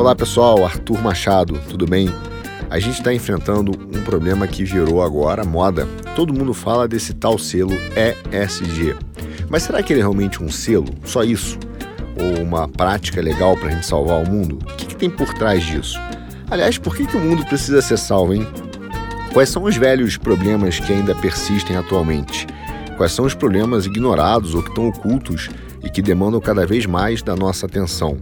Olá pessoal, Arthur Machado, tudo bem? A gente está enfrentando um problema que virou agora moda. Todo mundo fala desse tal selo ESG. Mas será que ele é realmente um selo? Só isso? Ou uma prática legal para a gente salvar o mundo? O que, que, tem por trás disso? Aliás, por que, que o mundo precisa ser salvo, hein? Quais são os velhos problemas que ainda persistem atualmente? Quais são os problemas ignorados ou que estão ocultos e que demandam cada vez mais da nossa atenção?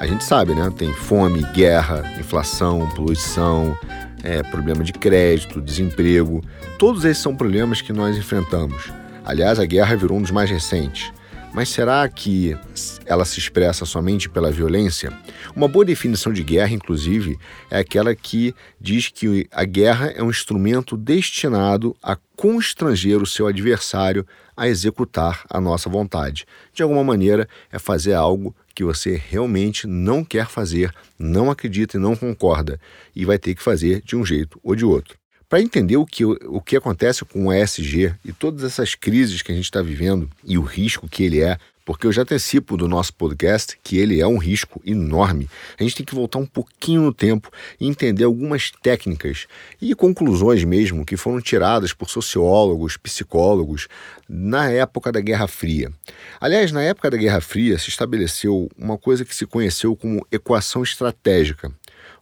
A gente sabe, né? Tem fome, guerra, inflação, poluição, é, problema de crédito, desemprego. Todos esses são problemas que nós enfrentamos. Aliás, a guerra virou um dos mais recentes. Mas será que ela se expressa somente pela violência? Uma boa definição de guerra, inclusive, é aquela que diz que a guerra é um instrumento destinado a constranger o seu adversário a executar a nossa vontade. De alguma maneira, é fazer algo que você realmente não quer fazer, não acredita e não concorda, e vai ter que fazer de um jeito ou de outro. Para entender o que, o que acontece com o ESG e todas essas crises que a gente está vivendo e o risco que ele é, porque eu já antecipo do nosso podcast que ele é um risco enorme. A gente tem que voltar um pouquinho no tempo e entender algumas técnicas e conclusões mesmo que foram tiradas por sociólogos, psicólogos na época da Guerra Fria. Aliás, na época da Guerra Fria se estabeleceu uma coisa que se conheceu como equação estratégica,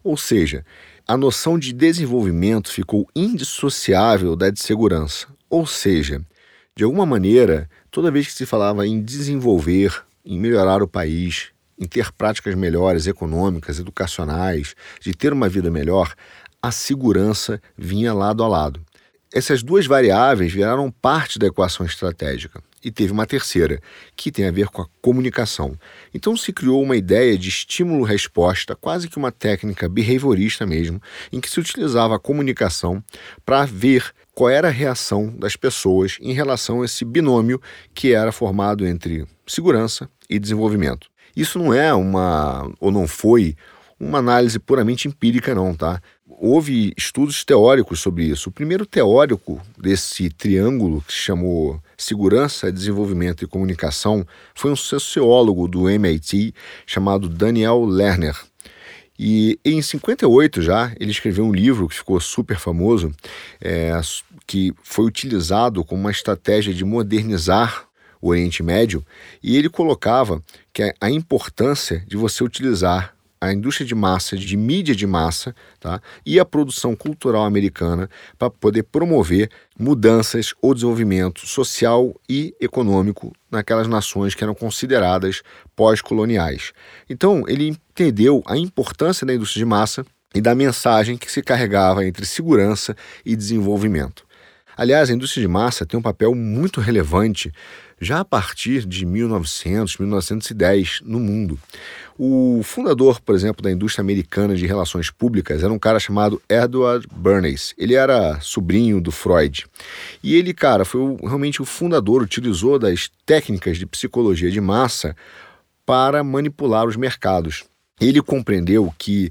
ou seja, a noção de desenvolvimento ficou indissociável da de segurança. Ou seja, de alguma maneira, toda vez que se falava em desenvolver, em melhorar o país, em ter práticas melhores econômicas, educacionais, de ter uma vida melhor, a segurança vinha lado a lado. Essas duas variáveis viraram parte da equação estratégica. E teve uma terceira, que tem a ver com a comunicação. Então se criou uma ideia de estímulo-resposta, quase que uma técnica behaviorista mesmo, em que se utilizava a comunicação para ver qual era a reação das pessoas em relação a esse binômio que era formado entre segurança e desenvolvimento. Isso não é uma, ou não foi, uma análise puramente empírica, não, tá? Houve estudos teóricos sobre isso. O primeiro teórico desse triângulo, que se chamou Segurança, Desenvolvimento e Comunicação, foi um sociólogo do MIT chamado Daniel Lerner. E em 58 já, ele escreveu um livro que ficou super famoso, é, que foi utilizado como uma estratégia de modernizar o Oriente Médio, e ele colocava que a importância de você utilizar a indústria de massa, de mídia de massa, tá? e a produção cultural americana para poder promover mudanças ou desenvolvimento social e econômico naquelas nações que eram consideradas pós-coloniais. Então, ele entendeu a importância da indústria de massa e da mensagem que se carregava entre segurança e desenvolvimento. Aliás, a indústria de massa tem um papel muito relevante já a partir de 1900, 1910 no mundo. O fundador, por exemplo, da indústria americana de relações públicas era um cara chamado Edward Bernays. Ele era sobrinho do Freud. E ele, cara, foi o, realmente o fundador, utilizou das técnicas de psicologia de massa para manipular os mercados. Ele compreendeu que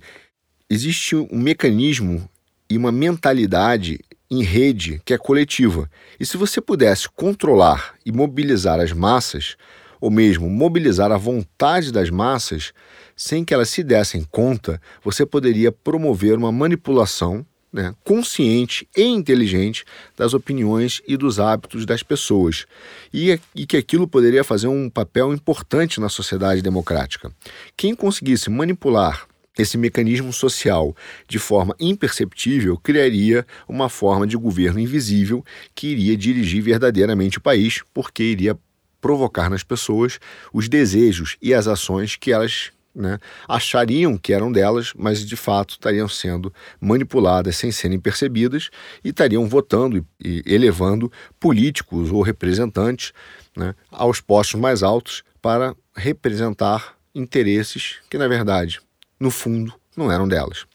existe um mecanismo e uma mentalidade em rede que é coletiva. E se você pudesse controlar e mobilizar as massas, ou mesmo mobilizar a vontade das massas, sem que elas se dessem conta, você poderia promover uma manipulação né, consciente e inteligente das opiniões e dos hábitos das pessoas, e, e que aquilo poderia fazer um papel importante na sociedade democrática. Quem conseguisse manipular esse mecanismo social de forma imperceptível criaria uma forma de governo invisível que iria dirigir verdadeiramente o país, porque iria provocar nas pessoas os desejos e as ações que elas né, achariam que eram delas, mas de fato estariam sendo manipuladas sem serem percebidas e estariam votando e elevando políticos ou representantes né, aos postos mais altos para representar interesses que, na verdade, no fundo, não eram delas.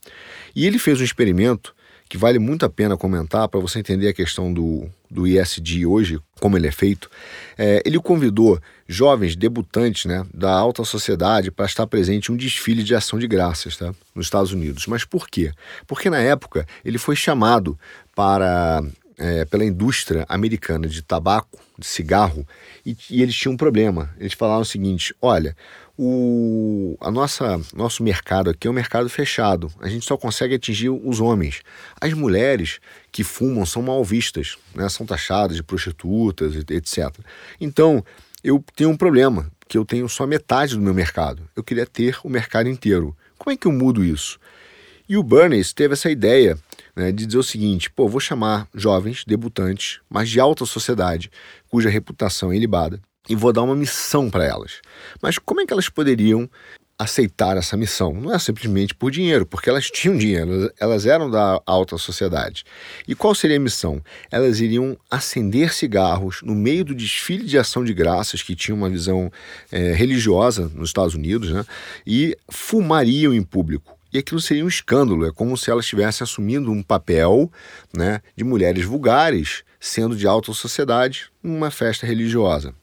E ele fez um experimento que vale muito a pena comentar para você entender a questão do, do ISD hoje, como ele é feito. É, ele convidou jovens debutantes né, da alta sociedade para estar presente em um desfile de ação de graças tá, nos Estados Unidos. Mas por quê? Porque na época ele foi chamado para é, pela indústria americana de tabaco, de cigarro, e, e, eles tinham um problema. Eles falaram o seguinte: olha, o a nossa nosso mercado aqui é um mercado fechado. A gente só consegue atingir os homens. As mulheres que fumam são mal vistas, né? são taxadas de prostitutas, etc. Então, eu tenho um problema, que eu tenho só metade do meu mercado. Eu queria ter o mercado inteiro. Como é que eu mudo isso? E o Bernays teve essa ideia né, de dizer o seguinte: pô, vou chamar jovens, debutantes, mas de alta sociedade, cuja reputação é ilibada, e vou dar uma missão para elas. Mas como é que elas poderiam aceitar essa missão? Não é simplesmente por dinheiro, porque elas tinham dinheiro, elas eram da alta sociedade. E qual seria a missão? Elas iriam acender cigarros no meio do desfile de ação de graças, que tinha uma visão é, religiosa nos Estados Unidos, né? e fumariam em público. E aquilo seria um escândalo, é como se elas estivessem assumindo um papel né, de mulheres vulgares, sendo de alta sociedade, numa festa religiosa.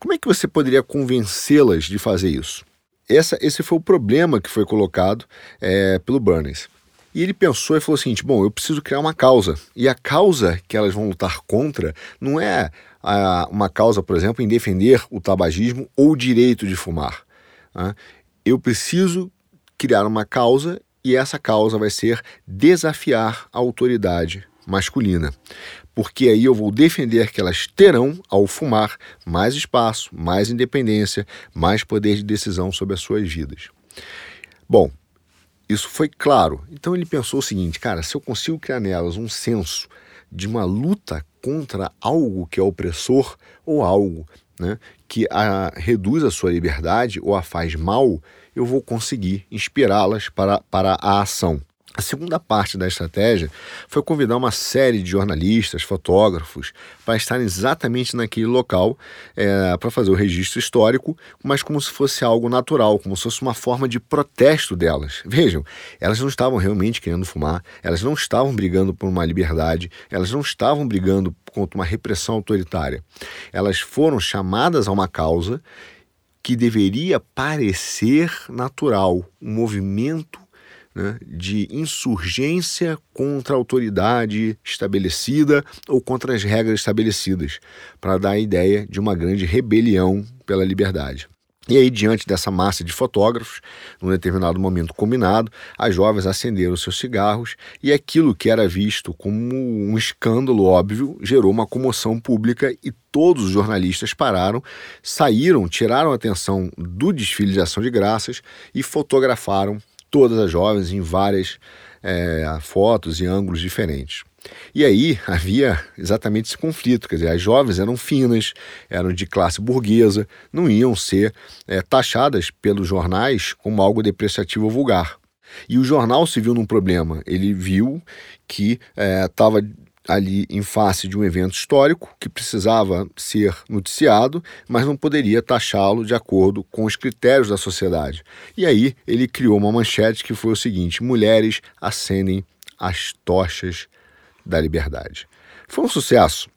Como é que você poderia convencê-las de fazer isso? Essa, esse foi o problema que foi colocado é, pelo Burns. E ele pensou e falou o seguinte: bom, eu preciso criar uma causa. E a causa que elas vão lutar contra não é a, uma causa, por exemplo, em defender o tabagismo ou o direito de fumar. Né? Eu preciso criar uma causa e essa causa vai ser desafiar a autoridade masculina porque aí eu vou defender que elas terão, ao fumar, mais espaço, mais independência, mais poder de decisão sobre as suas vidas. Bom, isso foi claro. Então ele pensou o seguinte, cara, se eu consigo criar nelas um senso de uma luta contra algo que é opressor ou algo né, que a, reduz a sua liberdade ou a faz mal, eu vou conseguir inspirá-las para, para a ação. A segunda parte da estratégia foi convidar uma série de jornalistas, fotógrafos, para estarem exatamente naquele local é, para fazer o registro histórico, mas como se fosse algo natural, como se fosse uma forma de protesto delas. Vejam, elas não estavam realmente querendo fumar, elas não estavam brigando por uma liberdade, elas não estavam brigando contra uma repressão autoritária. Elas foram chamadas a uma causa que deveria parecer natural, um movimento né, de insurgência contra a autoridade estabelecida ou contra as regras estabelecidas, para dar a ideia de uma grande rebelião pela liberdade. E aí, diante dessa massa de fotógrafos, num determinado momento combinado, as jovens acenderam seus cigarros e aquilo que era visto como um escândalo óbvio gerou uma comoção pública e todos os jornalistas pararam, saíram, tiraram a atenção do desfile de ação de graças e fotografaram todas as jovens em várias é, fotos e ângulos diferentes. E aí havia exatamente esse conflito, quer dizer, as jovens eram finas, eram de classe burguesa, não iam ser é, taxadas pelos jornais como algo depreciativo ou vulgar. E o jornal se viu num problema, ele viu que estava é, ali em face de um evento histórico que precisava ser noticiado, mas não poderia taxá-lo de acordo com os critérios da sociedade. E aí ele criou uma manchete que foi o seguinte: mulheres acendem as tochas da liberdade. Foi um sucesso.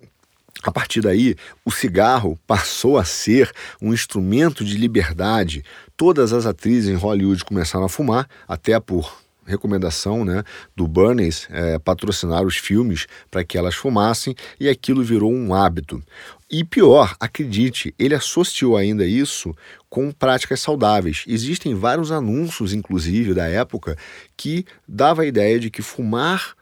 A partir daí, o cigarro passou a ser um instrumento de liberdade. Todas as atrizes em Hollywood começaram a fumar, até por recomendação né, do Bernays é, patrocinar os filmes para que elas fumassem e aquilo virou um hábito. E pior, acredite, ele associou ainda isso com práticas saudáveis. Existem vários anúncios, inclusive, da época, que dava a ideia de que fumar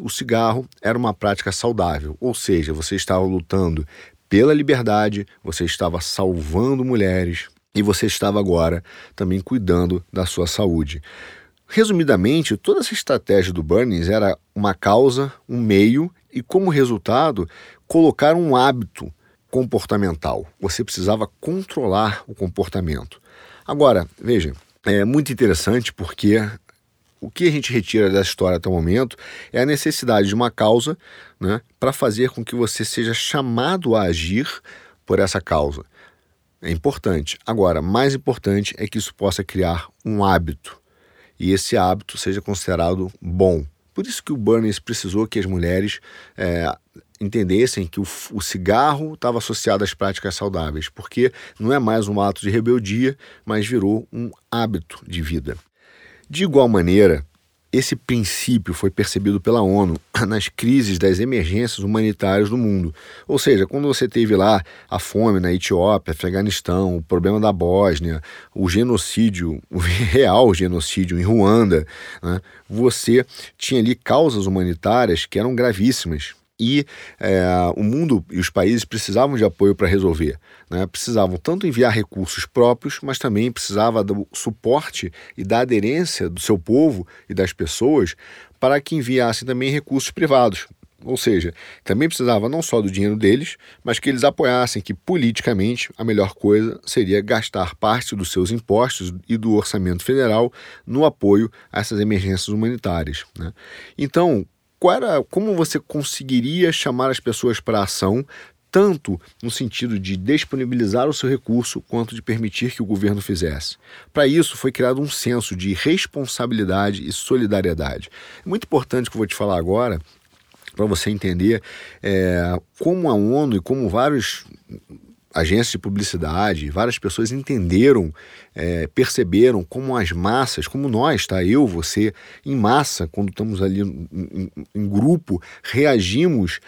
o cigarro era uma prática saudável, ou seja, você estava lutando pela liberdade, você estava salvando mulheres e você estava agora também cuidando da sua saúde. Resumidamente, toda essa estratégia do Burns era uma causa, um meio e, como resultado, colocar um hábito comportamental. Você precisava controlar o comportamento. Agora, veja, é muito interessante porque o que a gente retira dessa história até o momento é a necessidade de uma causa né, para fazer com que você seja chamado a agir por essa causa. É importante. Agora, mais importante é que isso possa criar um hábito e esse hábito seja considerado bom. Por isso que o Burns precisou que as mulheres é, entendessem que o, o cigarro estava associado às práticas saudáveis, porque não é mais um ato de rebeldia, mas virou um hábito de vida. De igual maneira, esse princípio foi percebido pela ONU nas crises das emergências humanitárias do mundo. Ou seja, quando você teve lá a fome na Etiópia, Afeganistão, o problema da Bósnia, o genocídio, o real genocídio em Ruanda, né, você tinha ali causas humanitárias que eram gravíssimas e é, o mundo e os países precisavam de apoio para resolver. Né? Precisavam tanto enviar recursos próprios, mas também precisava do suporte e da aderência do seu povo e das pessoas para que enviassem também recursos privados. Ou seja, também precisava não só do dinheiro deles, mas que eles apoiassem que politicamente a melhor coisa seria gastar parte dos seus impostos e do orçamento federal no apoio a essas emergências humanitárias. Né? Então, qual era, como você conseguiria chamar as pessoas para ação, tanto no sentido de disponibilizar o seu recurso, quanto de permitir que o governo fizesse. Para isso, foi criado um senso de responsabilidade e solidariedade. É muito importante que eu vou te falar agora, para você entender é, como a ONU e como vários agências de publicidade, várias pessoas entenderam, é, perceberam como as massas, como nós, tá? Eu, você, em massa, quando estamos ali em, em, grupo, reagimos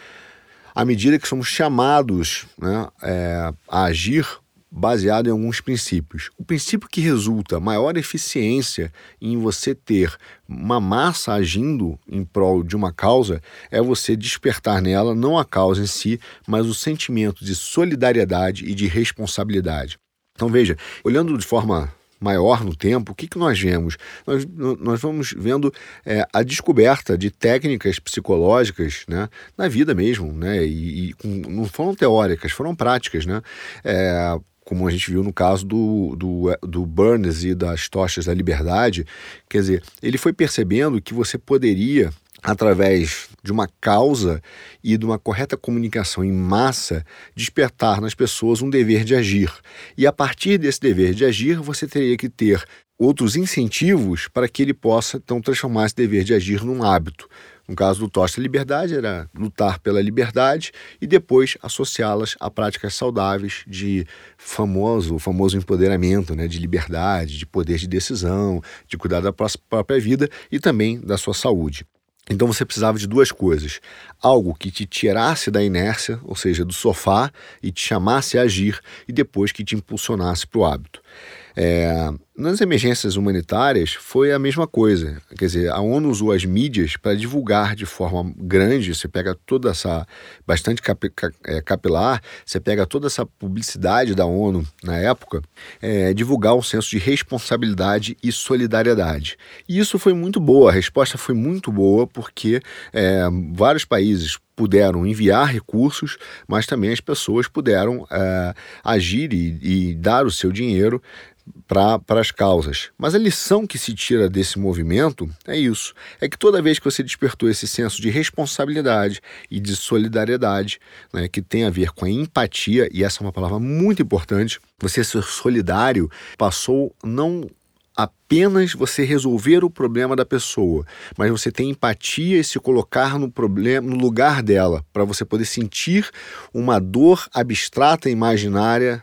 à medida que somos chamados né, é, a agir baseado em alguns princípios. O princípio que resulta maior eficiência em você ter uma massa agindo em prol de uma causa é você despertar nela não a causa em si, mas o sentimento de solidariedade e de responsabilidade. Então veja, olhando de forma maior no tempo, o que, que nós vemos? Nós, nós vamos vendo é, a descoberta de técnicas psicológicas né, na vida mesmo, né, e, e não foram teóricas, foram práticas. Né, é, como a gente viu no caso do, do, do Burns e das tochas da liberdade, quer dizer, ele foi percebendo que você poderia, através de uma causa e de uma correta comunicação em massa, despertar nas pessoas um dever de agir. E a partir desse dever de agir, você teria que ter outros incentivos para que ele possa então transformar esse dever de agir num hábito. No caso do Tosta Liberdade, era lutar pela liberdade e depois associá-las a práticas saudáveis de famoso, famoso empoderamento, né, de liberdade, de poder de decisão, de cuidar da própria vida e também da sua saúde. Então você precisava de duas coisas: algo que te tirasse da inércia, ou seja, do sofá, e te chamasse a agir, e depois que te impulsionasse para o hábito. É, nas emergências humanitárias foi a mesma coisa. Quer dizer, a ONU usou as mídias para divulgar de forma grande. Você pega toda essa, bastante cap, é, capilar, você pega toda essa publicidade da ONU na época, é, divulgar um senso de responsabilidade e solidariedade. E isso foi muito boa, a resposta foi muito boa, porque é, vários países puderam enviar recursos, mas também as pessoas puderam é, agir e, e dar o seu dinheiro para as causas. Mas a lição que se tira desse movimento é isso: é que toda vez que você despertou esse senso de responsabilidade e de solidariedade, né, que tem a ver com a empatia, e essa é uma palavra muito importante, você ser solidário passou não apenas você resolver o problema da pessoa, mas você tem empatia e se colocar no problema, no lugar dela, para você poder sentir uma dor abstrata e imaginária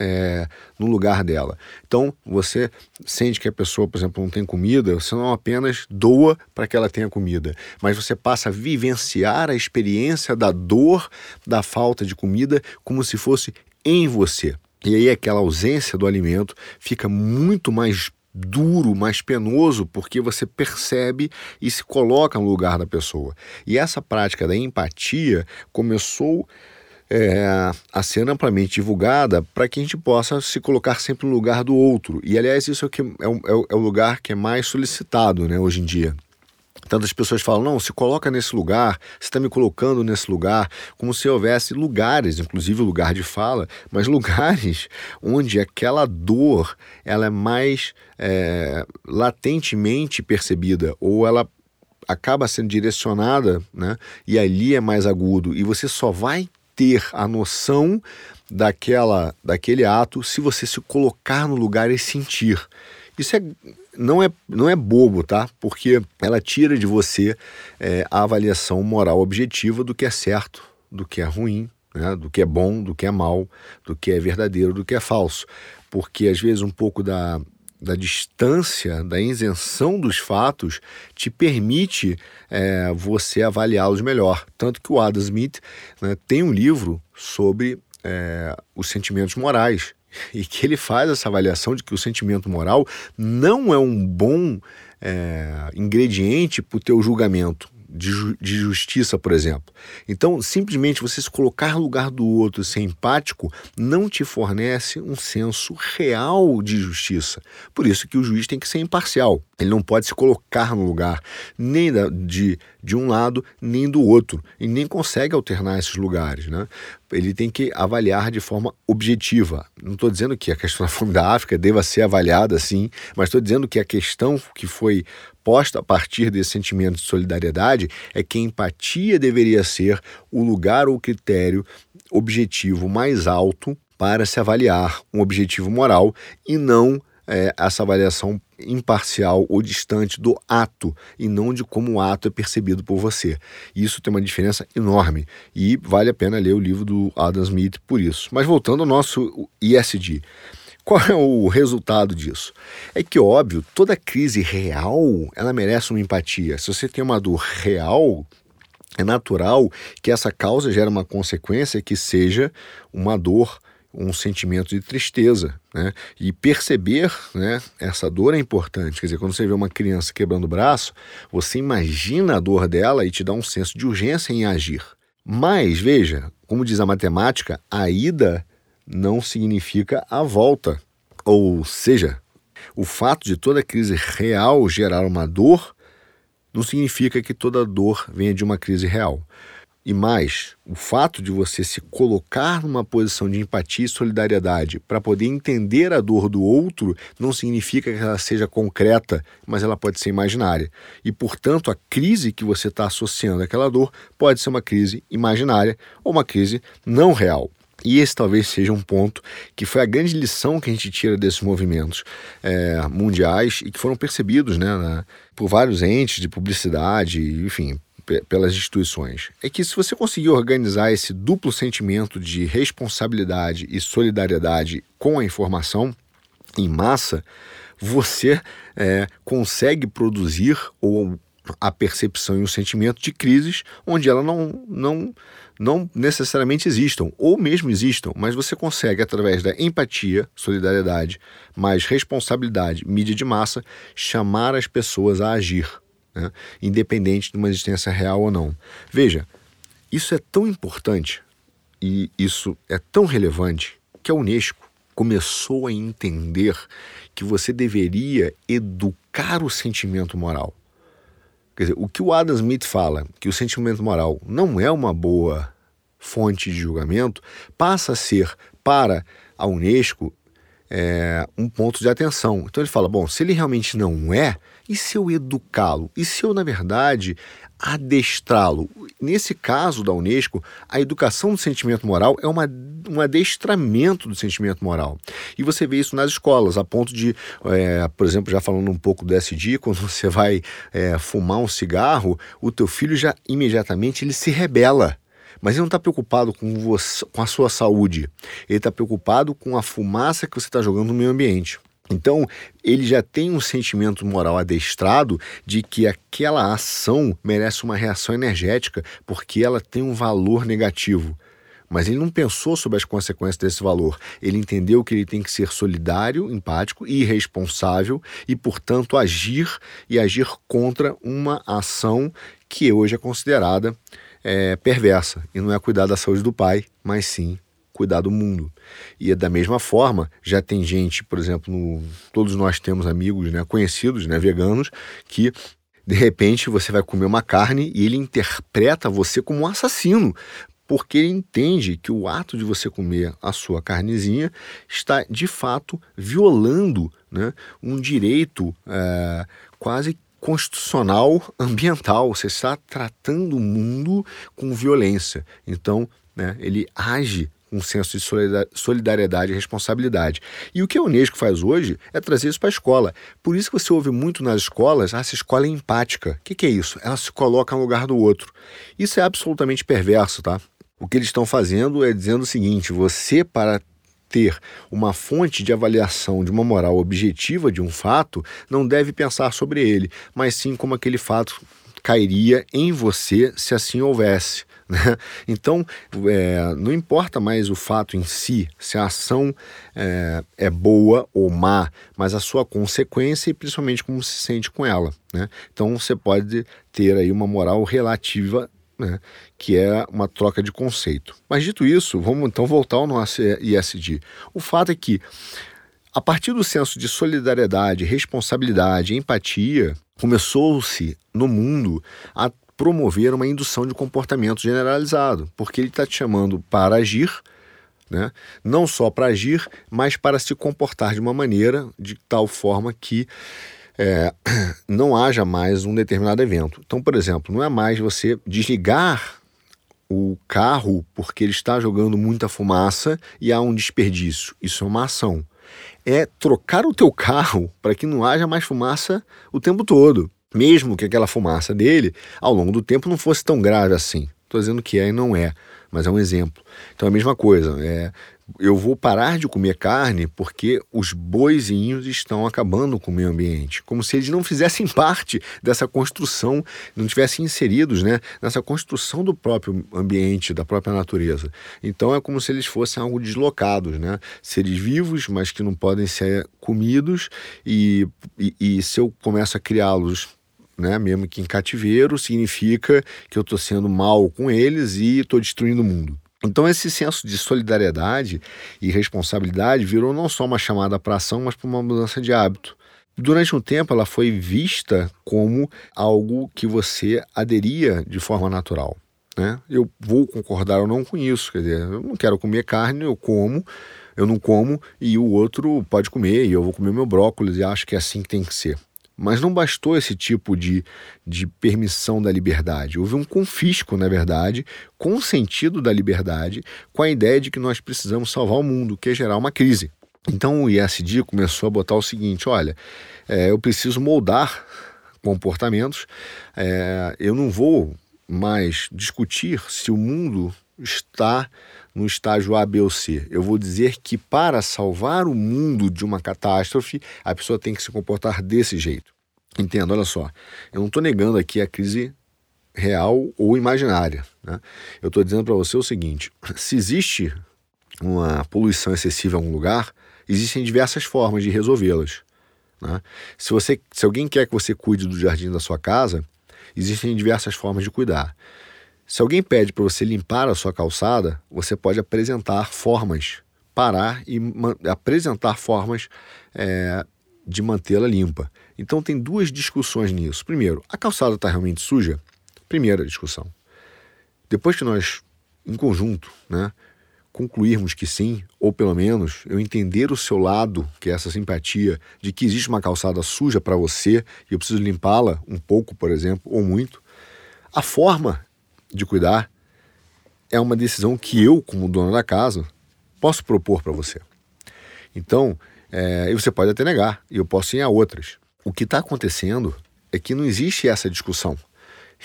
é, no lugar dela. Então, você sente que a pessoa, por exemplo, não tem comida, você não apenas doa para que ela tenha comida, mas você passa a vivenciar a experiência da dor da falta de comida como se fosse em você. E aí aquela ausência do alimento fica muito mais duro, mais penoso, porque você percebe e se coloca no lugar da pessoa. E essa prática da empatia começou é, a ser amplamente divulgada para que a gente possa se colocar sempre no lugar do outro. E, aliás, isso é o, que é o, é o lugar que é mais solicitado né, hoje em dia. Tantas pessoas falam, não, se coloca nesse lugar, você está me colocando nesse lugar, como se houvesse lugares, inclusive lugar de fala, mas lugares onde aquela dor ela é mais é, latentemente percebida, ou ela acaba sendo direcionada, né? E ali é mais agudo. E você só vai ter a noção daquela, daquele ato se você se colocar no lugar e sentir. Isso é, não, é, não é bobo, tá? Porque ela tira de você é, a avaliação moral objetiva do que é certo, do que é ruim, né? do que é bom, do que é mal, do que é verdadeiro, do que é falso. Porque às vezes um pouco da, da distância, da isenção dos fatos, te permite é, você avaliá-los melhor. Tanto que o Adam Smith né, tem um livro sobre é, os sentimentos morais e que ele faz essa avaliação de que o sentimento moral não é um bom é, ingrediente para o teu julgamento de, de justiça, por exemplo. Então, simplesmente você se colocar no lugar do outro, ser empático, não te fornece um senso real de justiça. Por isso que o juiz tem que ser imparcial. Ele não pode se colocar no lugar nem da, de, de um lado nem do outro e nem consegue alternar esses lugares. Né? Ele tem que avaliar de forma objetiva. Não estou dizendo que a questão da fome da África deva ser avaliada assim, mas estou dizendo que a questão que foi posta a partir desse sentimento de solidariedade é que a empatia deveria ser o lugar ou critério objetivo mais alto para se avaliar um objetivo moral e não é, essa avaliação imparcial ou distante do ato e não de como o ato é percebido por você. Isso tem uma diferença enorme e vale a pena ler o livro do Adam Smith por isso. Mas voltando ao nosso ISD. Qual é o resultado disso? É que, óbvio, toda crise real ela merece uma empatia. Se você tem uma dor real, é natural que essa causa gere uma consequência que seja uma dor, um sentimento de tristeza. Né? E perceber né, essa dor é importante. Quer dizer, quando você vê uma criança quebrando o braço, você imagina a dor dela e te dá um senso de urgência em agir. Mas, veja, como diz a matemática, a ida não significa a volta. Ou seja, o fato de toda crise real gerar uma dor não significa que toda dor venha de uma crise real. E mais, o fato de você se colocar numa posição de empatia e solidariedade para poder entender a dor do outro não significa que ela seja concreta, mas ela pode ser imaginária. E, portanto, a crise que você está associando àquela dor pode ser uma crise imaginária ou uma crise não real. E esse talvez seja um ponto que foi a grande lição que a gente tira desses movimentos é, mundiais e que foram percebidos né, na, por vários entes de publicidade, enfim, pelas instituições. É que se você conseguir organizar esse duplo sentimento de responsabilidade e solidariedade com a informação em massa, você é, consegue produzir ou a percepção e o sentimento de crises onde ela não, não, não necessariamente existam, ou mesmo existam, mas você consegue, através da empatia, solidariedade, mais responsabilidade, mídia de massa, chamar as pessoas a agir, né? independente de uma existência real ou não. Veja, isso é tão importante e isso é tão relevante que a Unesco começou a entender que você deveria educar o sentimento moral. Quer dizer, o que o Adam Smith fala, que o sentimento moral não é uma boa fonte de julgamento, passa a ser para a Unesco é, um ponto de atenção. Então ele fala: bom, se ele realmente não é, e se eu educá-lo? E se eu, na verdade, adestrá-lo? Nesse caso da Unesco, a educação do sentimento moral é uma, um adestramento do sentimento moral. E você vê isso nas escolas, a ponto de, é, por exemplo, já falando um pouco do SD, quando você vai é, fumar um cigarro, o teu filho já imediatamente ele se rebela. Mas ele não está preocupado com, você, com a sua saúde. Ele está preocupado com a fumaça que você está jogando no meio ambiente. Então, ele já tem um sentimento moral adestrado de que aquela ação merece uma reação energética porque ela tem um valor negativo. Mas ele não pensou sobre as consequências desse valor. Ele entendeu que ele tem que ser solidário, empático e responsável e, portanto, agir e agir contra uma ação que hoje é considerada é, perversa. E não é cuidar da saúde do pai, mas sim cuidar do mundo. E é da mesma forma, já tem gente, por exemplo, no, todos nós temos amigos, né, conhecidos, né, veganos, que de repente você vai comer uma carne e ele interpreta você como um assassino, porque ele entende que o ato de você comer a sua carnezinha está de fato violando né, um direito é, quase constitucional ambiental. Você está tratando o mundo com violência. Então, né, ele age um senso de solidariedade e responsabilidade. E o que a Unesco faz hoje é trazer isso para a escola. Por isso que você ouve muito nas escolas, ah, essa escola é empática. O que, que é isso? Ela se coloca no lugar do outro. Isso é absolutamente perverso, tá? O que eles estão fazendo é dizendo o seguinte: você, para ter uma fonte de avaliação de uma moral objetiva de um fato, não deve pensar sobre ele, mas sim como aquele fato cairia em você se assim houvesse. Né? Então, é, não importa mais o fato em si, se a ação é, é, boa ou má, mas a sua consequência e principalmente como se sente com ela. Né? Então, você pode ter aí uma moral relativa né, que é uma troca de conceito. Mas dito isso, vamos então voltar ao nosso ISD. O fato é que, a partir do senso de solidariedade, responsabilidade, empatia, começou-se no mundo a promover uma indução de comportamento generalizado, porque ele está te chamando para agir, né? não só para agir, mas para se comportar de uma maneira de tal forma que é, não haja mais um determinado evento. Então, por exemplo, não é mais você desligar o carro porque ele está jogando muita fumaça e há um desperdício. Isso é uma ação. É trocar o teu carro para que não haja mais fumaça o tempo todo. Mesmo que aquela fumaça dele, ao longo do tempo, não fosse tão grave assim. Estou dizendo que é e não é, mas é um exemplo. Então é a mesma coisa. É, eu vou parar de comer carne porque os boizinhos estão acabando com o meio ambiente, como se eles não fizessem parte dessa construção, não tivessem inseridos né, nessa construção do próprio ambiente, da própria natureza. Então é como se eles fossem algo deslocados, né? seres vivos, mas que não podem ser comidos, e, e, e se eu começo a criá-los né, mesmo que em cativeiro, significa que eu estou sendo mal com eles e estou destruindo o mundo. Então, esse senso de solidariedade e responsabilidade virou não só uma chamada para ação, mas para uma mudança de hábito. Durante um tempo, ela foi vista como algo que você aderia de forma natural. Né? Eu vou concordar ou não com isso. Quer dizer, eu não quero comer carne, eu como, eu não como, e o outro pode comer, e eu vou comer meu brócolis, e acho que é assim que tem que ser. Mas não bastou esse tipo de, de permissão da liberdade. Houve um confisco, na verdade, com o sentido da liberdade, com a ideia de que nós precisamos salvar o mundo, que é gerar uma crise. Então o ISD começou a botar o seguinte: olha, é, eu preciso moldar comportamentos, é, eu não vou mais discutir se o mundo está no estágio A, B ou C. Eu vou dizer que para salvar o mundo de uma catástrofe, a pessoa tem que se comportar desse jeito. Entenda, olha só, eu não estou negando aqui a crise real ou imaginária. Né? Eu estou dizendo para você o seguinte: se existe uma poluição excessiva em algum lugar, existem diversas formas de resolvê-las. Né? Se, você, se alguém quer que você cuide do jardim da sua casa, existem diversas formas de cuidar. Se alguém pede para você limpar a sua calçada, você pode apresentar formas, parar e apresentar formas é, de mantê-la limpa. Então tem duas discussões nisso. Primeiro, a calçada está realmente suja? Primeira discussão. Depois que nós, em conjunto, né, concluirmos que sim, ou pelo menos eu entender o seu lado, que é essa simpatia de que existe uma calçada suja para você e eu preciso limpá-la um pouco, por exemplo, ou muito, a forma de cuidar é uma decisão que eu, como dono da casa, posso propor para você. Então, é, e você pode até negar, e eu posso ir a outras. O que está acontecendo é que não existe essa discussão.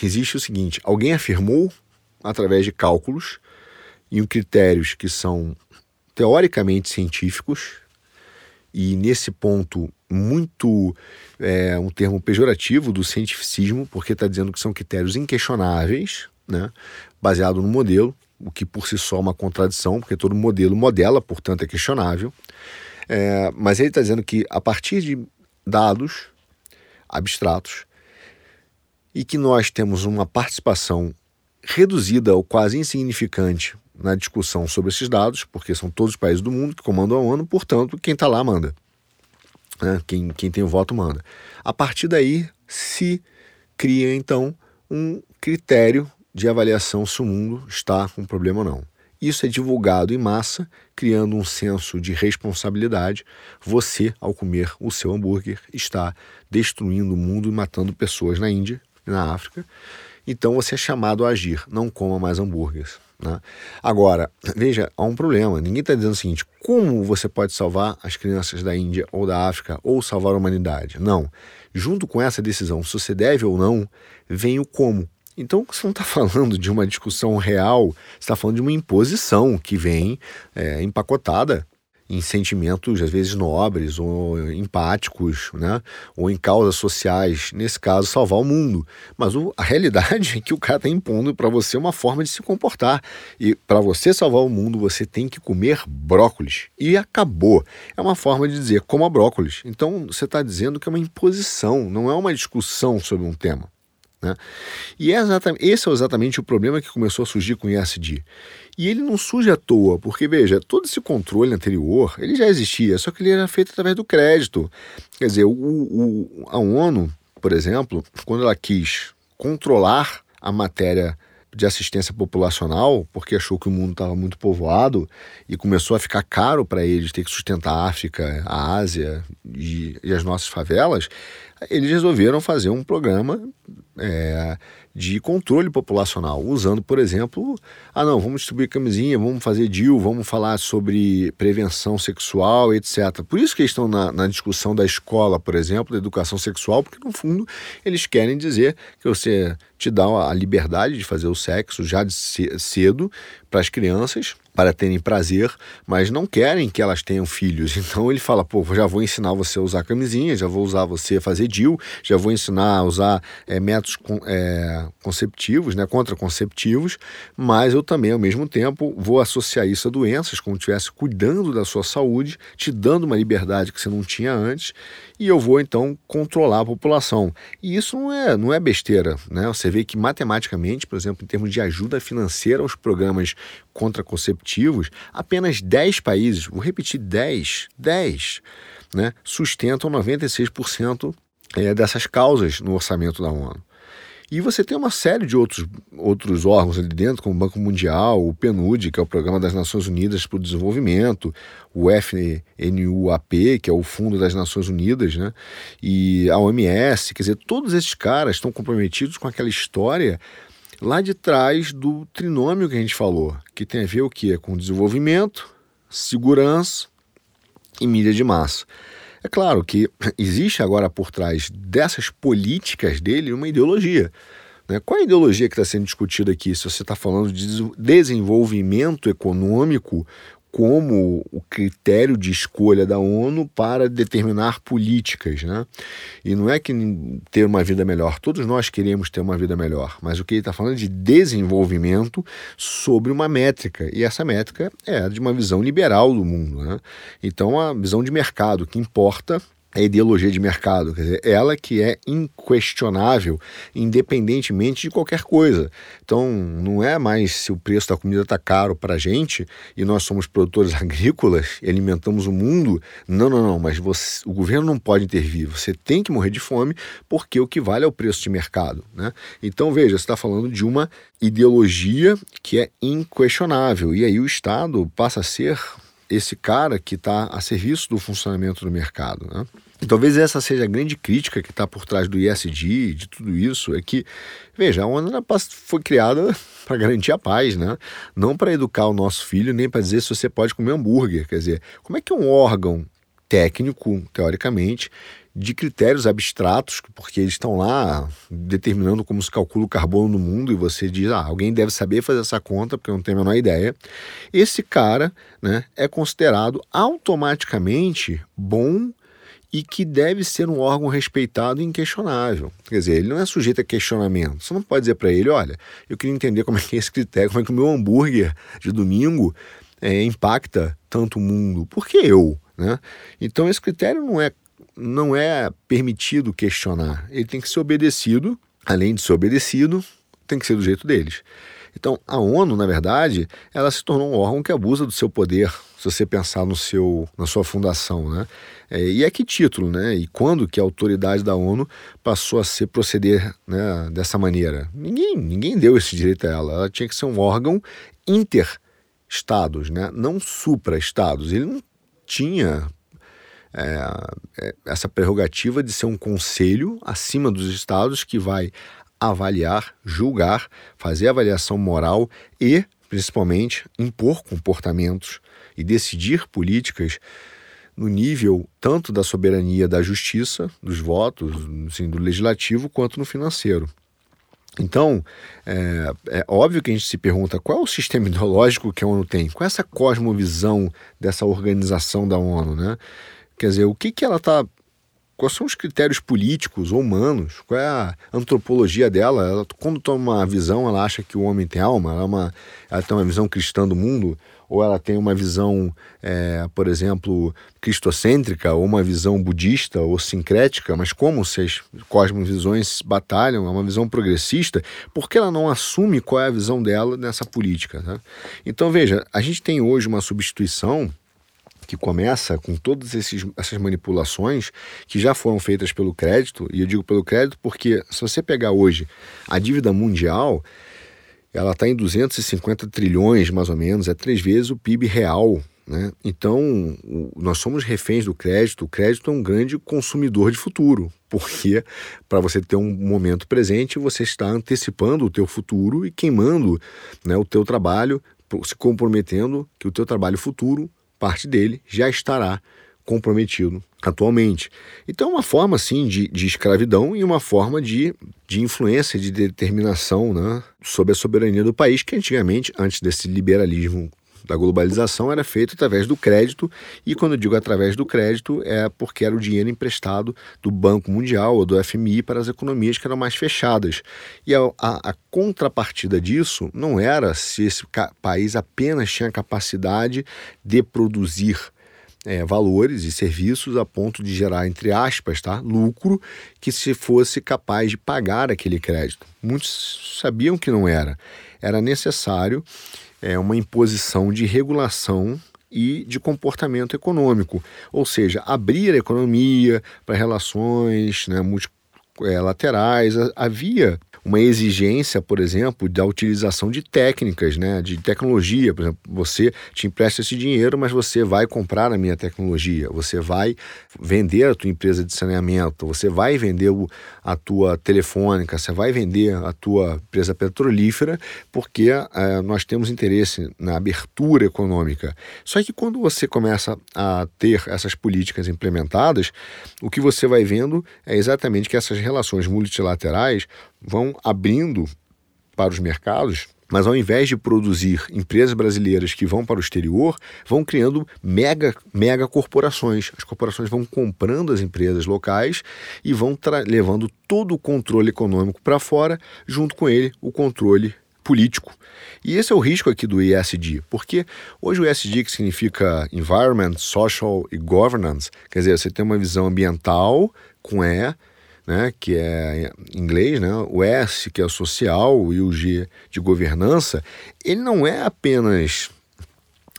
Existe o seguinte: alguém afirmou, através de cálculos e critérios que são teoricamente científicos, e nesse ponto muito é, um termo pejorativo do cientificismo, porque está dizendo que são critérios inquestionáveis, né, baseado no modelo, o que por si só é uma contradição, porque todo modelo modela, portanto é questionável. É, mas ele está dizendo que a partir de dados abstratos e que nós temos uma participação reduzida ou quase insignificante na discussão sobre esses dados, porque são todos os países do mundo que comandam a ONU, portanto, quem está lá manda. Né? Quem, quem tem o voto manda. A partir daí se cria então um critério de avaliação se o mundo está com problema ou não. Isso é divulgado em massa, criando um senso de responsabilidade. Você, ao comer o seu hambúrguer, está destruindo o mundo e matando pessoas na Índia e na África. Então você é chamado a agir, não coma mais hambúrgueres. Né? Agora, veja, há um problema. Ninguém está dizendo o seguinte: como você pode salvar as crianças da Índia ou da África ou salvar a humanidade? Não. Junto com essa decisão, se você deve ou não, vem o como. Então, você não está falando de uma discussão real, você está falando de uma imposição que vem é, empacotada em sentimentos às vezes nobres ou empáticos, né? ou em causas sociais, nesse caso salvar o mundo. Mas o, a realidade é que o cara está impondo para você uma forma de se comportar e para você salvar o mundo você tem que comer brócolis e acabou. É uma forma de dizer coma brócolis. Então você está dizendo que é uma imposição, não é uma discussão sobre um tema. Né? E é esse é exatamente o problema que começou a surgir com o ISD. E ele não surge à toa, porque veja, todo esse controle anterior, ele já existia, só que ele era feito através do crédito. Quer dizer, o, o, a ONU, por exemplo, quando ela quis controlar a matéria de assistência populacional, porque achou que o mundo estava muito povoado e começou a ficar caro para eles ter que sustentar a África, a Ásia e, e as nossas favelas, eles resolveram fazer um programa é, de controle populacional, usando, por exemplo, ah não, vamos distribuir camisinha, vamos fazer DIL, vamos falar sobre prevenção sexual, etc. Por isso que eles estão na, na discussão da escola, por exemplo, da educação sexual, porque no fundo eles querem dizer que você te dá a liberdade de fazer o sexo já cedo para as crianças para terem prazer, mas não querem que elas tenham filhos. Então ele fala: pô, já vou ensinar você a usar camisinha, já vou usar você a fazer DIL, já vou ensinar a usar é, métodos é, conceptivos, né, contraconceptivos, mas eu também, ao mesmo tempo, vou associar isso a doenças, como se estivesse cuidando da sua saúde, te dando uma liberdade que você não tinha antes, e eu vou então controlar a população. E isso não é, não é besteira, né? Você vê que matematicamente, por exemplo, em termos de ajuda financeira aos programas contraconceptivos, apenas 10 países, vou repetir 10, 10, né, sustentam 96% é, dessas causas no orçamento da ONU. E você tem uma série de outros, outros órgãos ali dentro, como o Banco Mundial, o PNUD, que é o Programa das Nações Unidas para o Desenvolvimento, o FNUAP, que é o Fundo das Nações Unidas, né? e a OMS, quer dizer, todos esses caras estão comprometidos com aquela história lá de trás do trinômio que a gente falou, que tem a ver o quê? Com desenvolvimento, segurança e mídia de massa. É claro que existe agora por trás dessas políticas dele uma ideologia. Né? Qual é a ideologia que está sendo discutida aqui? Se você está falando de desenvolvimento econômico como o critério de escolha da ONU para determinar políticas. Né? E não é que ter uma vida melhor, todos nós queremos ter uma vida melhor, mas o que ele está falando é de desenvolvimento sobre uma métrica, e essa métrica é de uma visão liberal do mundo. Né? Então, a visão de mercado que importa a ideologia de mercado, quer dizer, ela que é inquestionável, independentemente de qualquer coisa. Então, não é mais se o preço da comida está caro para a gente e nós somos produtores agrícolas e alimentamos o mundo. Não, não, não, mas você, o governo não pode intervir. Você tem que morrer de fome porque o que vale é o preço de mercado. Né? Então, veja, você está falando de uma ideologia que é inquestionável e aí o Estado passa a ser esse cara que está a serviço do funcionamento do mercado. Né? E talvez essa seja a grande crítica que está por trás do ISD, de tudo isso, é que, veja, a ONU foi criada para garantir a paz, né? não para educar o nosso filho, nem para dizer se você pode comer hambúrguer. Quer dizer, como é que um órgão técnico, teoricamente, de critérios abstratos, porque eles estão lá determinando como se calcula o carbono no mundo e você diz, ah, alguém deve saber fazer essa conta, porque eu não tenho a menor ideia. Esse cara né, é considerado automaticamente bom e que deve ser um órgão respeitado e inquestionável. Quer dizer, ele não é sujeito a questionamento. Você não pode dizer para ele, olha, eu queria entender como é que é esse critério, como é que o meu hambúrguer de domingo é, impacta tanto o mundo. Por que eu? Né? Então esse critério não é não é permitido questionar. Ele tem que ser obedecido, além de ser obedecido, tem que ser do jeito deles. Então, a ONU, na verdade, ela se tornou um órgão que abusa do seu poder, se você pensar no seu, na sua fundação, né? É, e a que título, né? E quando que a autoridade da ONU passou a ser proceder né, dessa maneira? Ninguém, ninguém deu esse direito a ela. Ela tinha que ser um órgão inter-estados, né? Não supra-estados. Ele não tinha é, é, essa prerrogativa de ser um conselho acima dos estados que vai avaliar, julgar, fazer avaliação moral e, principalmente, impor comportamentos e decidir políticas no nível tanto da soberania da justiça, dos votos, assim, do legislativo, quanto no financeiro. Então, é, é, óbvio que a gente se pergunta qual é o sistema ideológico que a ONU tem, qual é essa cosmovisão dessa organização da ONU, né? Quer dizer, o que, que ela está. Quais são os critérios políticos ou humanos? Qual é a antropologia dela? Ela, quando toma uma visão, ela acha que o homem tem alma? Ela, é uma, ela tem uma visão cristã do mundo? ou ela tem uma visão, é, por exemplo, cristocêntrica, ou uma visão budista ou sincrética, mas como se as cosmovisões batalham, é uma visão progressista, por que ela não assume qual é a visão dela nessa política? Tá? Então, veja, a gente tem hoje uma substituição que começa com todas esses, essas manipulações que já foram feitas pelo crédito, e eu digo pelo crédito porque se você pegar hoje a dívida mundial, ela está em 250 trilhões, mais ou menos, é três vezes o PIB real. Né? Então, nós somos reféns do crédito. O crédito é um grande consumidor de futuro, porque para você ter um momento presente, você está antecipando o teu futuro e queimando né, o teu trabalho, se comprometendo que o teu trabalho futuro, parte dele, já estará comprometido atualmente. Então, é uma forma, sim, de, de escravidão e uma forma de, de influência, de determinação né, sobre a soberania do país, que antigamente, antes desse liberalismo da globalização, era feito através do crédito, e quando eu digo através do crédito, é porque era o dinheiro emprestado do Banco Mundial ou do FMI para as economias que eram mais fechadas. E a, a, a contrapartida disso não era se esse país apenas tinha capacidade de produzir é, valores e serviços a ponto de gerar, entre aspas, tá, lucro que se fosse capaz de pagar aquele crédito. Muitos sabiam que não era. Era necessário é, uma imposição de regulação e de comportamento econômico, ou seja, abrir a economia para relações né, multilaterais. É, havia uma exigência, por exemplo, da utilização de técnicas, né, de tecnologia. Por exemplo, você te empresta esse dinheiro, mas você vai comprar a minha tecnologia, você vai vender a tua empresa de saneamento, você vai vender a tua telefônica, você vai vender a tua empresa petrolífera, porque é, nós temos interesse na abertura econômica. Só que quando você começa a ter essas políticas implementadas, o que você vai vendo é exatamente que essas relações multilaterais vão abrindo para os mercados, mas ao invés de produzir empresas brasileiras que vão para o exterior, vão criando mega, mega corporações. As corporações vão comprando as empresas locais e vão levando todo o controle econômico para fora, junto com ele o controle político. E esse é o risco aqui do ESG, porque hoje o ESG, que significa Environment, Social e Governance, quer dizer, você tem uma visão ambiental com E, né, que é em inglês, né, o S, que é social, e o G de governança, ele não é apenas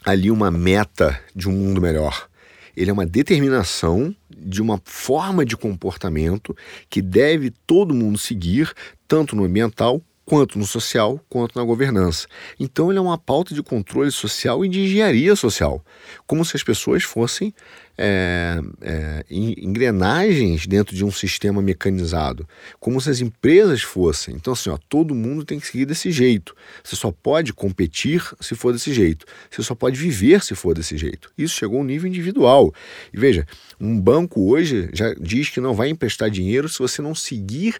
ali uma meta de um mundo melhor. Ele é uma determinação de uma forma de comportamento que deve todo mundo seguir, tanto no ambiental quanto no social, quanto na governança. Então ele é uma pauta de controle social e de engenharia social, como se as pessoas fossem é, é, engrenagens dentro de um sistema mecanizado, como se as empresas fossem. Então, assim, ó, todo mundo tem que seguir desse jeito. Você só pode competir se for desse jeito. Você só pode viver se for desse jeito. Isso chegou a um nível individual. E veja, um banco hoje já diz que não vai emprestar dinheiro se você não seguir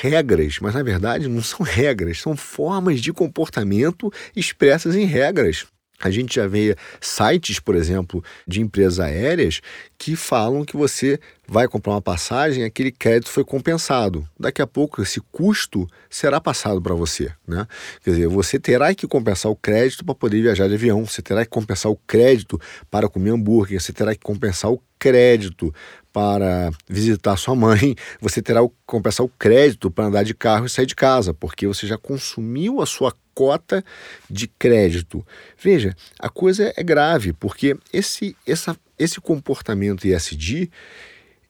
regras, mas na verdade não são regras, são formas de comportamento expressas em regras. A gente já vê sites, por exemplo, de empresas aéreas que falam que você vai comprar uma passagem, aquele crédito foi compensado. Daqui a pouco esse custo será passado para você, né? Quer dizer, você terá que compensar o crédito para poder viajar de avião, você terá que compensar o crédito para comer hambúrguer, você terá que compensar o crédito para visitar sua mãe, você terá que compensar o crédito para andar de carro e sair de casa, porque você já consumiu a sua cota de crédito. Veja, a coisa é grave, porque esse, essa, esse comportamento ESG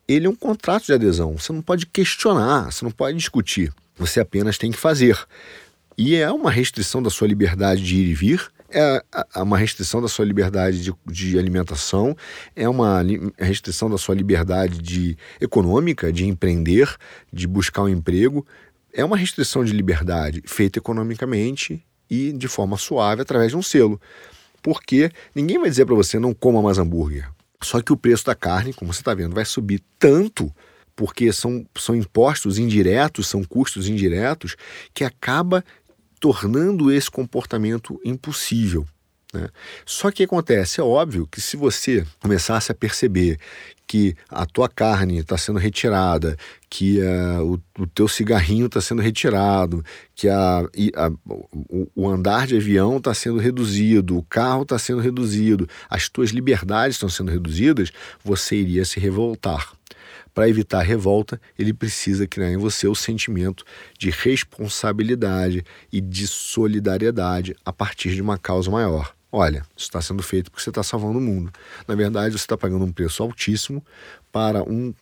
ele é um contrato de adesão. Você não pode questionar, você não pode discutir. Você apenas tem que fazer. E é uma restrição da sua liberdade de ir e vir, é uma restrição da sua liberdade de, de alimentação, é uma restrição da sua liberdade de econômica, de empreender, de buscar um emprego é uma restrição de liberdade feita economicamente e de forma suave através de um selo. Porque ninguém vai dizer para você não coma mais hambúrguer. Só que o preço da carne, como você está vendo, vai subir tanto porque são, são impostos indiretos, são custos indiretos, que acaba tornando esse comportamento impossível. Né? Só que acontece, é óbvio que se você começasse a perceber que a tua carne está sendo retirada, que uh, o, o teu cigarrinho está sendo retirado, que a, a, o, o andar de avião está sendo reduzido, o carro está sendo reduzido, as tuas liberdades estão sendo reduzidas, você iria se revoltar. Para evitar revolta, ele precisa criar em você o sentimento de responsabilidade e de solidariedade a partir de uma causa maior. Olha, isso está sendo feito porque você está salvando o mundo. Na verdade, você está pagando um preço altíssimo para um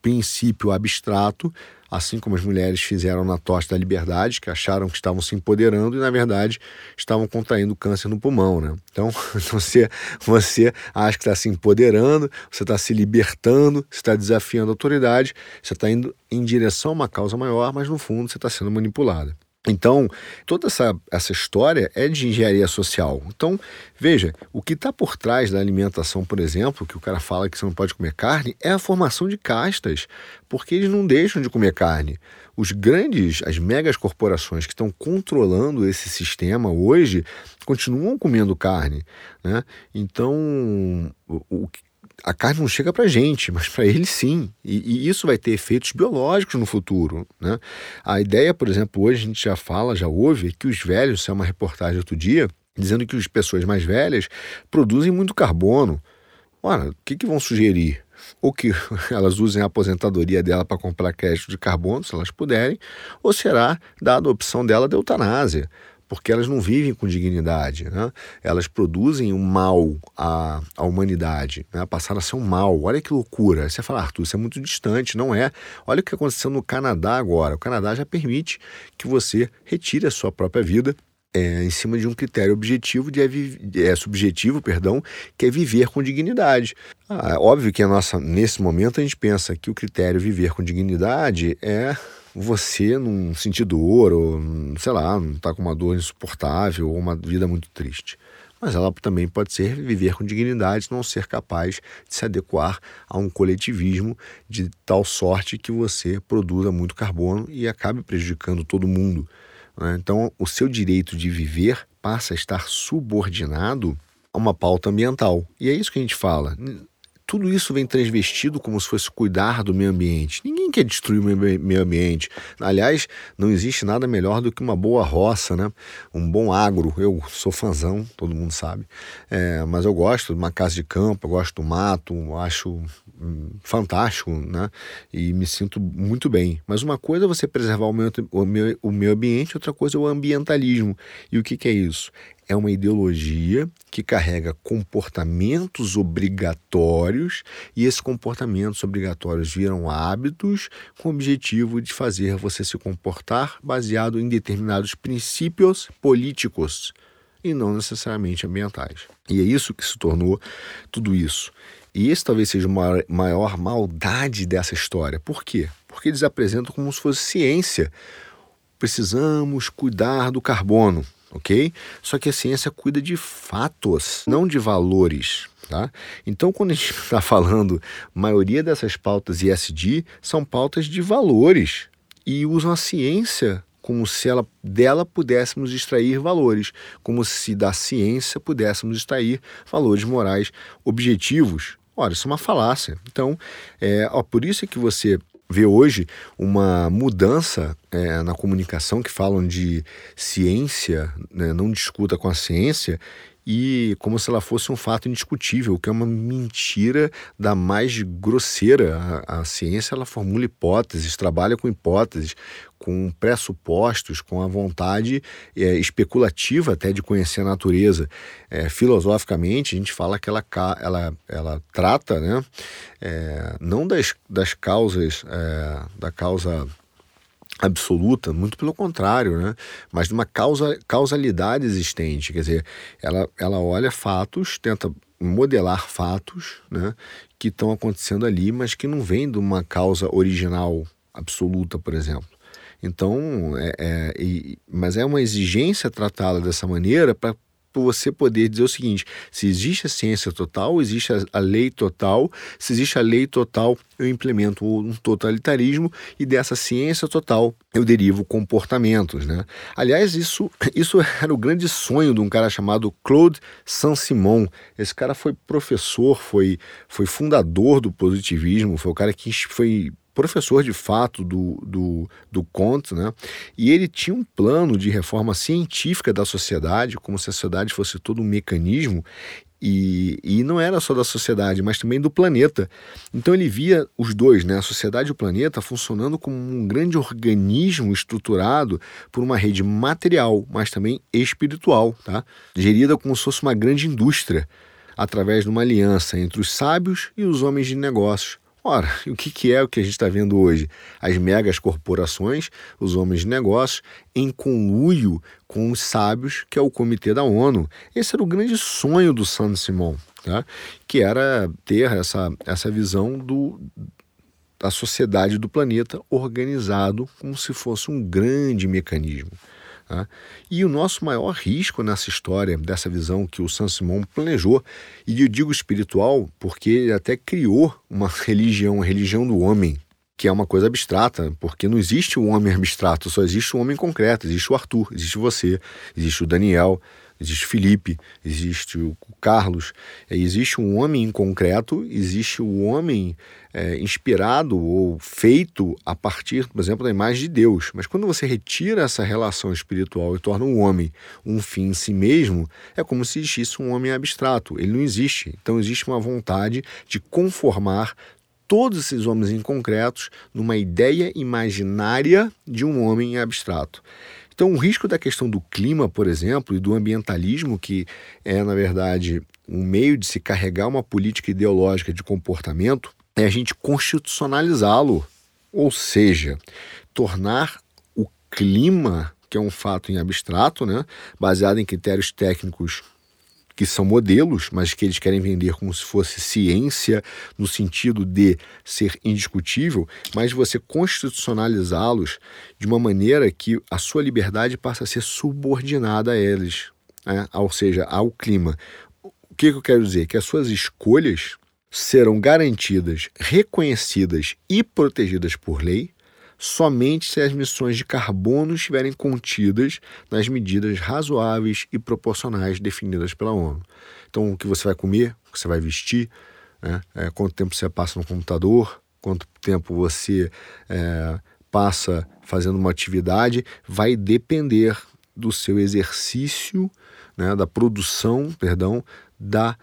princípio abstrato, assim como as mulheres fizeram na tosse da liberdade, que acharam que estavam se empoderando e, na verdade, estavam contraindo câncer no pulmão. Né? Então, você, você acha que está se empoderando, você está se libertando, você está desafiando a autoridade, você está indo em direção a uma causa maior, mas no fundo você está sendo manipulada. Então, toda essa, essa história é de engenharia social. Então, veja, o que está por trás da alimentação, por exemplo, que o cara fala que você não pode comer carne, é a formação de castas, porque eles não deixam de comer carne. Os grandes, as megas corporações que estão controlando esse sistema hoje continuam comendo carne. Né? Então, o, o a carne não chega para gente, mas para ele sim. E, e, isso vai ter efeitos biológicos no futuro. Né? A ideia, por exemplo, hoje a gente já fala, já ouve, é que os velhos, isso é uma reportagem outro dia, dizendo que as pessoas mais velhas produzem muito carbono. Ora, o que, que vão sugerir? Ou que elas usem a aposentadoria dela para comprar crédito de carbono, se elas puderem, ou será dada a opção dela de eutanásia porque elas não vivem com dignidade, né? elas produzem um mal à, à humanidade, né? passaram a ser um mal. Olha que loucura. Você fala, Arthur, isso é muito distante, não é? Olha o que aconteceu no Canadá agora. O Canadá já permite que você retire a sua própria vida é, em cima de um critério objetivo de é, é, subjetivo, perdão, que é viver com dignidade. Ah, é óbvio que a nossa, nesse momento a gente pensa que o critério viver com dignidade é você não sentir dor, ou sei lá, não estar tá com uma dor insuportável ou uma vida muito triste. Mas ela também pode ser viver com dignidade, não ser capaz de se adequar a um coletivismo de tal sorte que você produza muito carbono e acabe prejudicando todo mundo. Né? Então, o seu direito de viver passa a estar subordinado a uma pauta ambiental. E é isso que a gente fala tudo isso vem transvestido como se fosse cuidar do meio ambiente. Ninguém quer destruir o meio ambiente. Aliás, não existe nada melhor do que uma boa roça, né? um bom agro. Eu sou fãzão, todo mundo sabe. É, mas eu gosto de uma casa de campo, eu gosto do mato, acho fantástico, né? E me sinto muito bem. Mas uma coisa é você preservar o meio, o meio, o ambiente, outra coisa é o ambientalismo. E o que, que é isso? é uma ideologia que carrega comportamentos obrigatórios e esses comportamentos obrigatórios viram hábitos com o objetivo de fazer você se comportar baseado em determinados princípios políticos e não necessariamente ambientais. E é isso que se tornou tudo isso. E esse talvez seja a maior maldade dessa história. Por quê? Porque eles apresentam como se fosse ciência. Precisamos cuidar do carbono ok? Só que a ciência cuida de fatos, não de valores. Tá? Então, quando a gente está falando, a maioria dessas pautas ISD são pautas de valores e usam a ciência como se ela, dela pudéssemos extrair valores, como se da ciência pudéssemos extrair valores morais objetivos. Ora, isso é uma falácia. Então, é, ó, por isso é que você vê hoje uma mudança é, na comunicação que falam de ciência, né, não discuta com a ciência, e como se ela fosse um fato indiscutível, que é uma mentira da mais grosseira. A, a ciência ela formula hipóteses, trabalha com hipóteses, com pressupostos, com a vontade é, especulativa até de conhecer a natureza. É, filosoficamente, a gente fala que ela, ela, ela trata né, é, não das, das causas, é, da causa absoluta, muito pelo contrário, né? mas de uma causa, causalidade existente. Quer dizer, ela, ela olha fatos, tenta modelar fatos né, que estão acontecendo ali, mas que não vêm de uma causa original absoluta, por exemplo. Então, é, é, e, mas é uma exigência tratá-la dessa maneira para você poder dizer o seguinte: se existe a ciência total, existe a, lei total, se existe a lei total, eu implemento um totalitarismo e dessa ciência total eu derivo comportamentos. Né? Aliás, isso, isso era o grande sonho de um cara chamado Claude Saint-Simon. Esse cara foi professor, foi, foi fundador do positivismo, foi o cara que foi professor de fato do, do, do né? e ele tinha um plano de reforma científica da sociedade, como se a sociedade fosse todo um mecanismo, e, e não era só da sociedade, mas também do planeta. Então ele via os dois, né, a sociedade e o planeta, funcionando como um grande organismo estruturado por uma rede material, mas também espiritual, tá? gerida como se fosse uma grande indústria, através de uma aliança entre os sábios e os homens de negócios Ora, o que, é o que a gente está vendo hoje? As megas corporações, os homens de negócios, em conluio com os sábios, que é o Comitê da ONU. Esse era o grande sonho do San Simon, tá? que era ter essa, essa visão do, da sociedade do planeta organizado como se fosse um grande mecanismo. Tá? E o nosso maior risco nessa história, dessa visão que o Saint-Simon planejou, e eu digo espiritual porque ele até criou uma religião, a religião do homem, que é uma coisa abstrata, porque não existe o um homem abstrato, só existe o um homem concreto, existe o Arthur, existe você, existe o Daniel, existe Felipe, existe o Carlos, é, existe um homem em concreto, existe o homem é, inspirado ou feito a partir, por exemplo, da imagem de Deus. Mas quando você retira essa relação espiritual e torna o homem um fim em si mesmo, é como se existisse um homem abstrato. Ele não existe. Então existe uma vontade de conformar todos esses homens em concretos numa ideia imaginária de um homem abstrato. Então, o risco da questão do clima, por exemplo, e do ambientalismo, que é, na verdade, um meio de se carregar uma política ideológica de comportamento, é a gente constitucionalizá-lo, ou seja, tornar o clima, que é um fato em abstrato, né, baseado em critérios técnicos que são modelos, mas que eles querem vender como se fosse ciência, no sentido de ser indiscutível, mas você constitucionalizá-los de uma maneira que a sua liberdade passa a ser subordinada a eles, né? ou seja, ao clima. O que, que eu quero dizer? Que as suas escolhas serão garantidas, reconhecidas e protegidas por lei somente se as emissões de carbono estiverem contidas nas medidas razoáveis e proporcionais definidas pela ONU. Então, o que você vai comer, o que você vai vestir, né? é, quanto tempo você passa no computador, quanto tempo você é, passa fazendo uma atividade, vai depender do seu exercício, né, da produção, perdão, da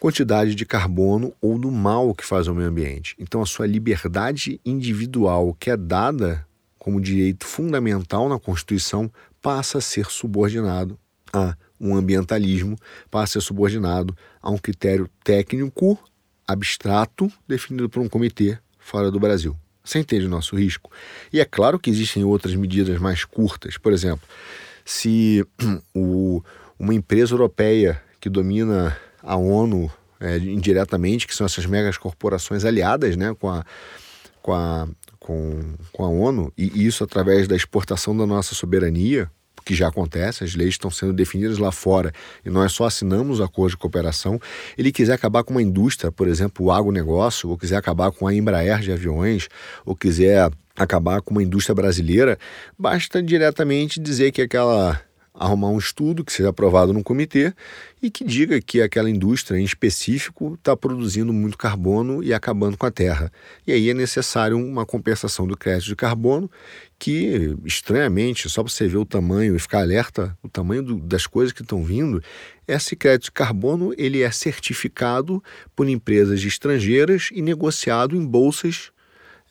quantidade de carbono ou do mal que faz ao meio ambiente. Então, a sua liberdade individual, que é dada como direito fundamental na Constituição, passa a ser subordinado a um ambientalismo, passa a ser subordinado a um critério técnico abstrato definido por um comitê fora do Brasil. Você entende o nosso risco? E é claro que existem outras medidas mais curtas. Por exemplo, se o, uma empresa europeia que domina a ONU é, indiretamente, que são essas megas corporações aliadas né, com, a, com, a, com, com a ONU, e isso através da exportação da nossa soberania, que já acontece, as leis estão sendo definidas lá fora e nós só assinamos o acordo de cooperação. Ele quiser acabar com uma indústria, por exemplo, o agronegócio, ou quiser acabar com a Embraer de aviões, ou quiser acabar com uma indústria brasileira, basta diretamente dizer que aquela arrumar um estudo que seja aprovado num comitê e que diga que aquela indústria em específico está produzindo muito carbono e acabando com a terra. E aí é necessário uma compensação do crédito de carbono que, estranhamente, só para você ver o tamanho e ficar alerta, o tamanho do, das coisas que estão vindo, esse crédito de carbono ele é certificado por empresas estrangeiras e negociado em bolsas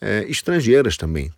é, estrangeiras também.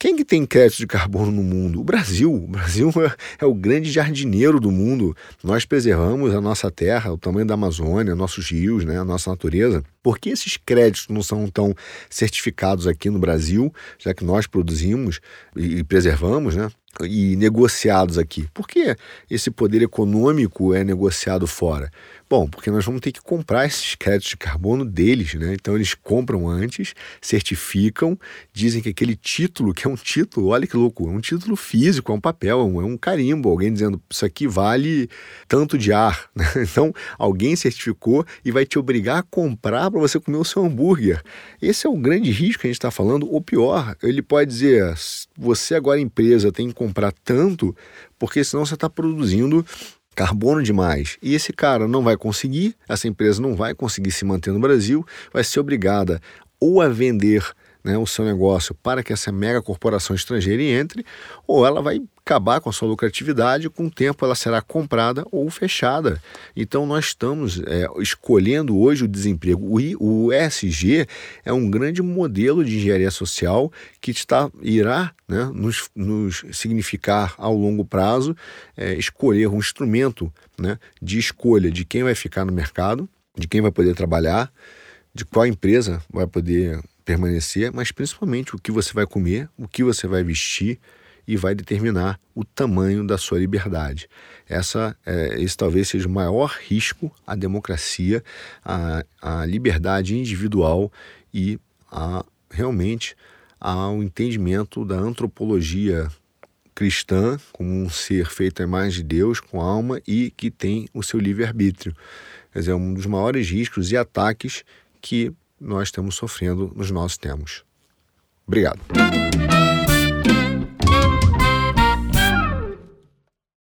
Quem que tem crédito de carbono no mundo? O Brasil. O Brasil é, o grande jardineiro do mundo. Nós preservamos a nossa terra, o tamanho da Amazônia, nossos rios, né, a nossa natureza. Por que esses créditos não são tão certificados aqui no Brasil, já que nós produzimos e preservamos, né? E negociados aqui? Por que esse poder econômico é negociado fora? Bom, porque nós vamos ter que comprar esses créditos de carbono deles, né? Então eles compram antes, certificam, dizem que aquele título, que é um título, olha que louco, é um título físico, é um papel, é um carimbo, alguém dizendo isso aqui vale tanto de ar. Né? Então alguém certificou e vai te obrigar a comprar para você comer o seu hambúrguer. Esse é o grande risco que a gente está falando. Ou pior, ele pode dizer: você agora empresa tem comprar tanto, porque senão você está produzindo carbono demais. E esse cara não vai conseguir, essa empresa não vai conseguir se manter no Brasil, vai ser obrigada ou a vender né, o seu negócio para que essa mega corporação estrangeira entre, ou ela vai acabar com a sua lucratividade, com o tempo ela será comprada ou fechada. Então nós estamos é, escolhendo hoje o desemprego. O, o ESG é um grande modelo de engenharia social que está, irá né, nos, nos significar ao longo prazo é, escolher um instrumento né, de escolha de quem vai ficar no mercado, de quem vai poder trabalhar, de qual empresa vai poder permanecer, mas principalmente o que você vai comer, o que você vai vestir e vai determinar o tamanho da sua liberdade. Essa, é, esse talvez seja o maior risco à democracia, à, à liberdade individual e a, realmente ao entendimento da antropologia cristã como um ser feito à imagem de Deus, com alma e que tem o seu livre-arbítrio. Quer dizer, é um dos maiores riscos e ataques que nós estamos sofrendo nos nossos tempos. Obrigado.